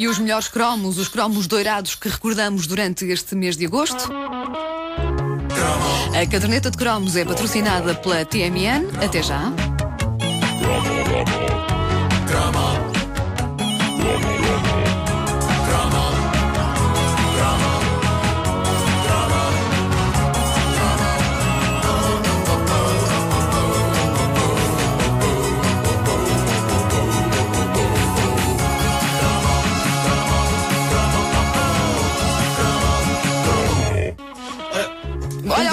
E os melhores cromos, os cromos doirados que recordamos durante este mês de agosto? A caderneta de cromos é patrocinada pela TMN. Até já.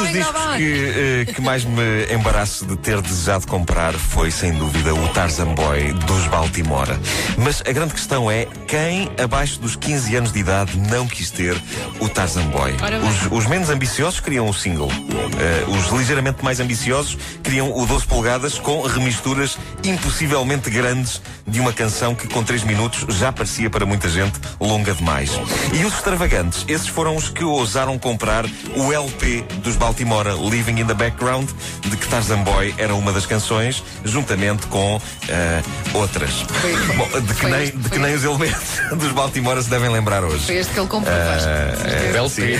Dos discos que, eh, que mais me embaraço de ter desejado comprar foi, sem dúvida, o Tarzan Boy dos Baltimora. Mas a grande questão é quem, abaixo dos 15 anos de idade, não quis ter o Tarzan Boy? Os, os menos ambiciosos queriam o single. Eh, os ligeiramente mais ambiciosos queriam o 12 polegadas com remisturas impossivelmente grandes de uma canção que, com 3 minutos, já parecia para muita gente longa demais. E os extravagantes, esses foram os que ousaram comprar o LP dos Baltimora, Living in the Background, de que Tarzan Boy era uma das canções, juntamente com eh, outras. Bom, de que, nem, este, de que nem os elementos dos Baltimora se devem lembrar hoje. Foi este que ele comprou, LP. sim.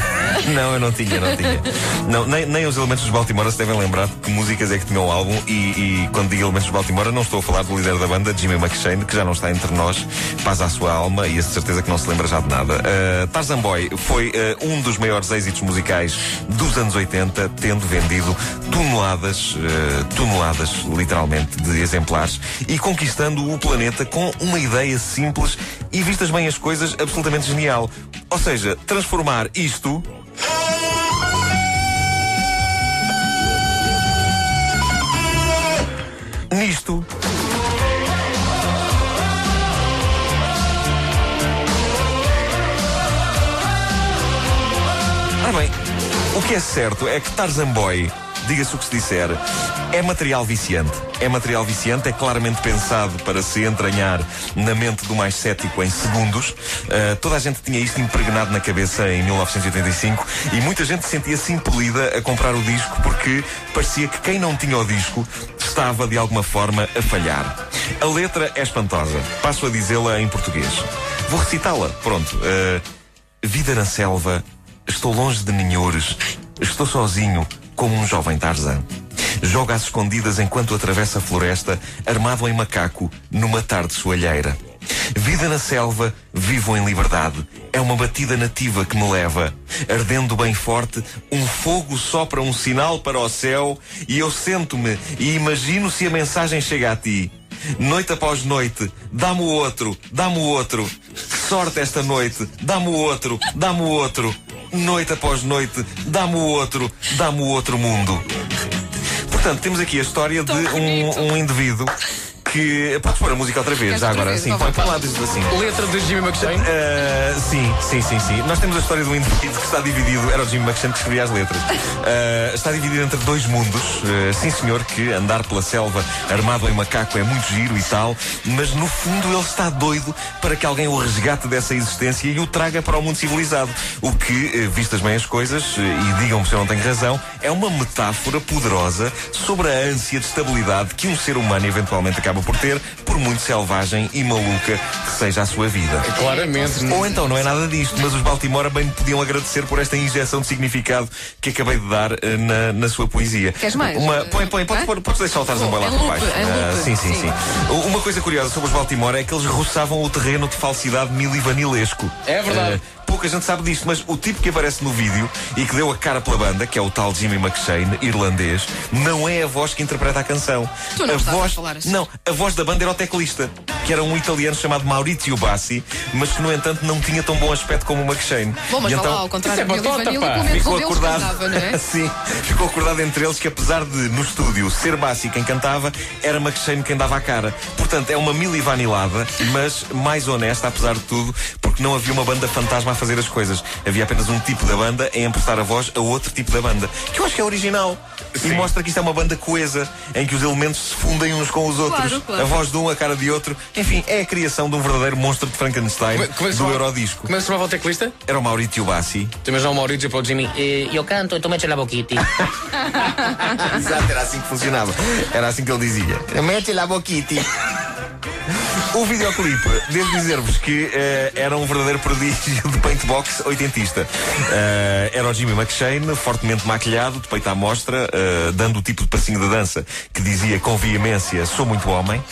Não, eu não tinha, não tinha. Não, nem, nem os elementos dos Baltimora se devem lembrar de que músicas é que tinham o álbum. E, e quando digo elementos dos Baltimora, não estou a falar do líder da banda, Jimmy McShane, que já não está entre nós, paz à sua alma e a certeza que não se lembra já de nada. Uh, Tarzan Boy foi uh, um dos maiores êxitos musicais dos anos 80, tendo vendido toneladas, uh, toneladas, literalmente, de exemplares e conquistando o planeta com uma ideia simples e, vistas bem as coisas, absolutamente genial. Ou seja, transformar isto é certo é que Tarzan Boy, diga-se o que se disser, é material viciante. É material viciante, é claramente pensado para se entranhar na mente do mais cético em segundos. Uh, toda a gente tinha isto impregnado na cabeça em 1985 e muita gente sentia-se impelida a comprar o disco porque parecia que quem não tinha o disco estava de alguma forma a falhar. A letra é espantosa. Passo a dizê-la em português. Vou recitá-la. Pronto. Uh, vida na selva, estou longe de ninhores, estou sozinho como um jovem Tarzan. Joga às escondidas enquanto atravessa a floresta, armado em macaco, numa tarde soalheira. Vida na selva, vivo em liberdade. É uma batida nativa que me leva. Ardendo bem forte, um fogo sopra um sinal para o céu e eu sento-me e imagino se a mensagem chega a ti. Noite após noite, dá-me o outro, dá-me o outro. Que sorte esta noite, dá-me o outro, dá-me o outro. Noite após noite, dá-me o outro, dá-me o outro mundo. Portanto, temos aqui a história Tão de um, um indivíduo que. Podes pôr a música outra vez, já agora? Sim, põe para lá, diz assim. Letra de Jimmy McShane. Uh, sim, sim, sim, sim. Nós temos a história do indivíduo que está dividido, era o Jimmy McShane que escrevia as letras. Uh, está dividido entre dois mundos. Uh, sim, senhor, que andar pela selva armado em macaco é muito giro e tal, mas no fundo ele está doido para que alguém o resgate dessa existência e o traga para o mundo civilizado. O que, uh, vistas bem as coisas, uh, e digam-me se eu não tenho razão, é uma metáfora poderosa sobre a ânsia de estabilidade que um ser humano eventualmente acaba por ter, por muito selvagem e maluca que seja a sua vida. Claramente. Ou então não é nada disto, mas os Baltimora bem me podiam agradecer por esta injeção de significado que acabei de dar eh, na, na sua poesia. Queres mais? Uma, põe, põe, pode, podes deixar o Tarzan Boy lá Em por baixo. Ah, sim, sim, Sim. sim. Uma coisa curiosa sobre os Baltimora é que eles roçavam o terreno de falsidade milivanilesco. É verdade. Ah, pouca gente sabe disto, mas o tipo que aparece no vídeo e que deu a cara pela banda, que é o tal Jimmy McShane, irlandês, não é a voz que interpreta a canção. Tu não a estás a voz, falar assim. Não, a voz da banda era o teclista, que era um italiano chamado Maurizio Bassi, mas que, no entanto, não tinha tão bom aspecto como o McShane. Bom, mas E então, lá, ao contrário é do Billy batota, Vanilli, pá. pelo menos um Ficou acordado. cantava, não é? Sim, ficou acordado entre eles que apesar de no estúdio ser Bassi quem cantava, era McShane quem dava a cara. Portanto, é uma mili vanilada, mas mais honesta apesar de tudo, porque não havia uma banda fantasma a fazer as coisas. Havia apenas um tipo da banda a emprestar a voz a outro tipo da banda. Que eu acho que é original. E mostra que isto é uma banda coesa, em que os elementos se fundem uns com os outros. Claro, claro. A voz de um, a cara de outro. Enfim, é a criação de um verdadeiro monstro de Frankenstein Como- como é que se do Eurodisco. Como é que se chamava o teclista? Era o Maurizio Bassi. Tu imaginas o Maurício para o Jimmy. Io canto e tu metti la boquiti. Exato, era assim que funcionava. Era assim que ele dizia. Mete lá boquiti. O videoclipe, devo dizer-vos que eh, era um verdadeiro prodígio de paintbox oitentista. Eh, era o Jimmy McShane, fortemente maquilhado, de peito à mostra, eh, dando o tipo de passinho de dança que dizia com veemência: sou muito homem.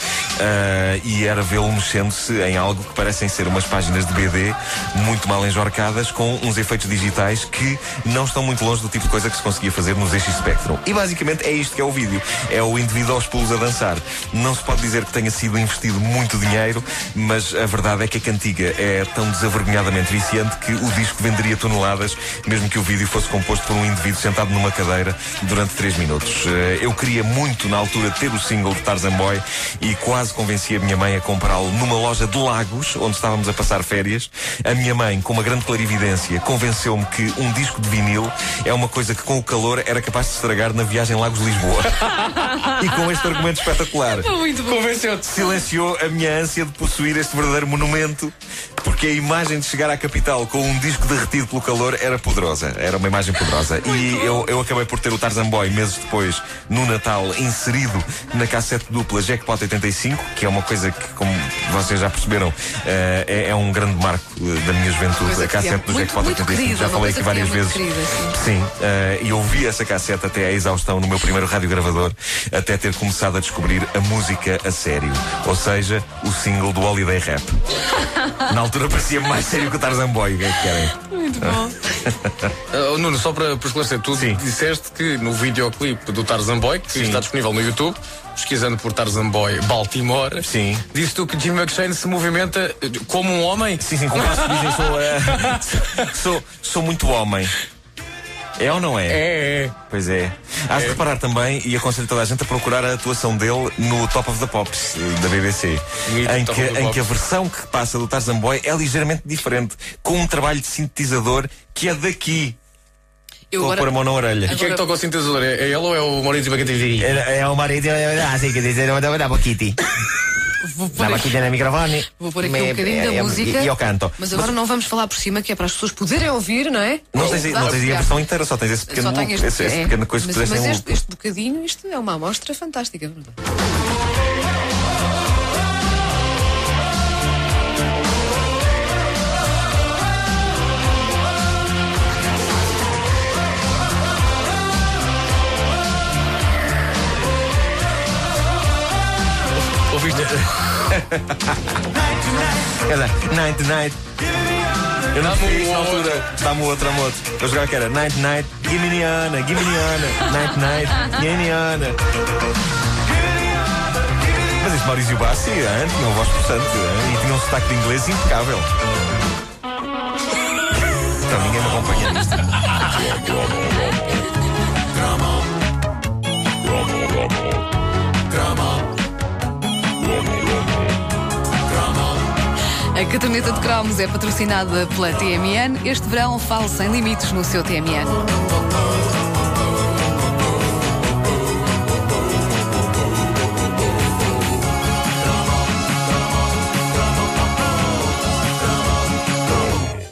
E era vê-lo mexendo-se em algo que parecem ser umas páginas de BD muito mal enjorcadas, com uns efeitos digitais que não estão muito longe do tipo de coisa que se conseguia fazer nos ZX Spectrum. E basicamente é isto que é o vídeo: é o indivíduo aos pulos a dançar. Não se pode dizer que tenha sido investido muito dinheiro, mas a verdade é que a cantiga é tão desavergonhadamente viciante que o disco venderia toneladas, mesmo que o vídeo fosse composto por um indivíduo sentado numa cadeira durante 3 minutos. Eh, Eu queria muito, na altura, ter o single de Tarzan Boy e quase convenci a minha mãe a comprá-lo numa loja de Lagos, onde estávamos a passar férias. A minha mãe, com uma grande clarividência, convenceu-me que um disco de vinil é uma coisa que com o calor era capaz de estragar na viagem Lagos-Lisboa. e com este argumento espetacular Muito. Convenceu-te. silenciou a minha ânsia de possuir este verdadeiro monumento, porque a imagem de chegar à capital com um disco derretido pelo calor era poderosa. Era uma imagem poderosa. e eu, eu acabei por ter o Tarzan Boy meses depois, no Natal, inserido na cassete dupla Jackpot 85, que é uma coisa que, como vocês já perceberam, eh, é, é um grande marco eh, da minha juventude. A é cassete do muito, Jackpot muito 85. querida, já falei aqui é várias muito vezes. querida, sim. Sim, eh, e ouvi essa cassete até à exaustão no meu primeiro radiogravador, até ter começado a descobrir a música a sério. Ou seja, o single do Holiday Rap. Na altura parecia mais sério que o Tarzan Boy. O que é que querem? Muito bom. Uh, Nuno, só para, para esclarecer, tu Sim. disseste que no videoclipe do Tarzan Boy, que Sim. está disponível no YouTube, pesquisando por Tarzan Boy Baltimore, Sim. disse tu que Jimmy McShane se movimenta eh, como um homem. Sim, sim, como se dizem, sou, eh, sou, sou muito homem. É ou não é? É, é. Pois é. Hás de reparar também, e aconselho toda a gente a procurar a atuação dele no Top of the Pops eh, da BBC, em que, em que a versão que passa do Tarzan Boy é ligeiramente diferente, com um trabalho de sintetizador que é daqui. Eu Vou agora, pôr a mão na orelha. E quem é que toca o sintetizador? É, é ele ou é o Maurício Bacativi? É, é o marido, assim que dizer, dá um Kitty. Vou pôr, Dá aqui, no microfone. vou pôr aqui um bocadinho da é- é- música. E eu canto. Mas agora não vamos falar por cima, que é para as pessoas poderem ouvir, não é? Não tens, não tens a versão inteira, só tens esse pequeno, Só este, esse, esse é. pequeno coisa que mas, puseste mas este, este bocadinho, isto é uma amostra fantástica. verdade. Era Night Night. Eu não fiz isso na altura. Dá-me outra moto. Eu jogava que era Night Night, Gimme Niana, Gimme Niana, Night Night, Gimme Niana. Mas isso Maurício Bassi, tinha uma voz possante e tinha um sotaque de inglês impecável. Então ninguém me acompanha nisto. A caderneta de cromos é patrocinada pela TMN. Este verão fale sem limites no seu TMN.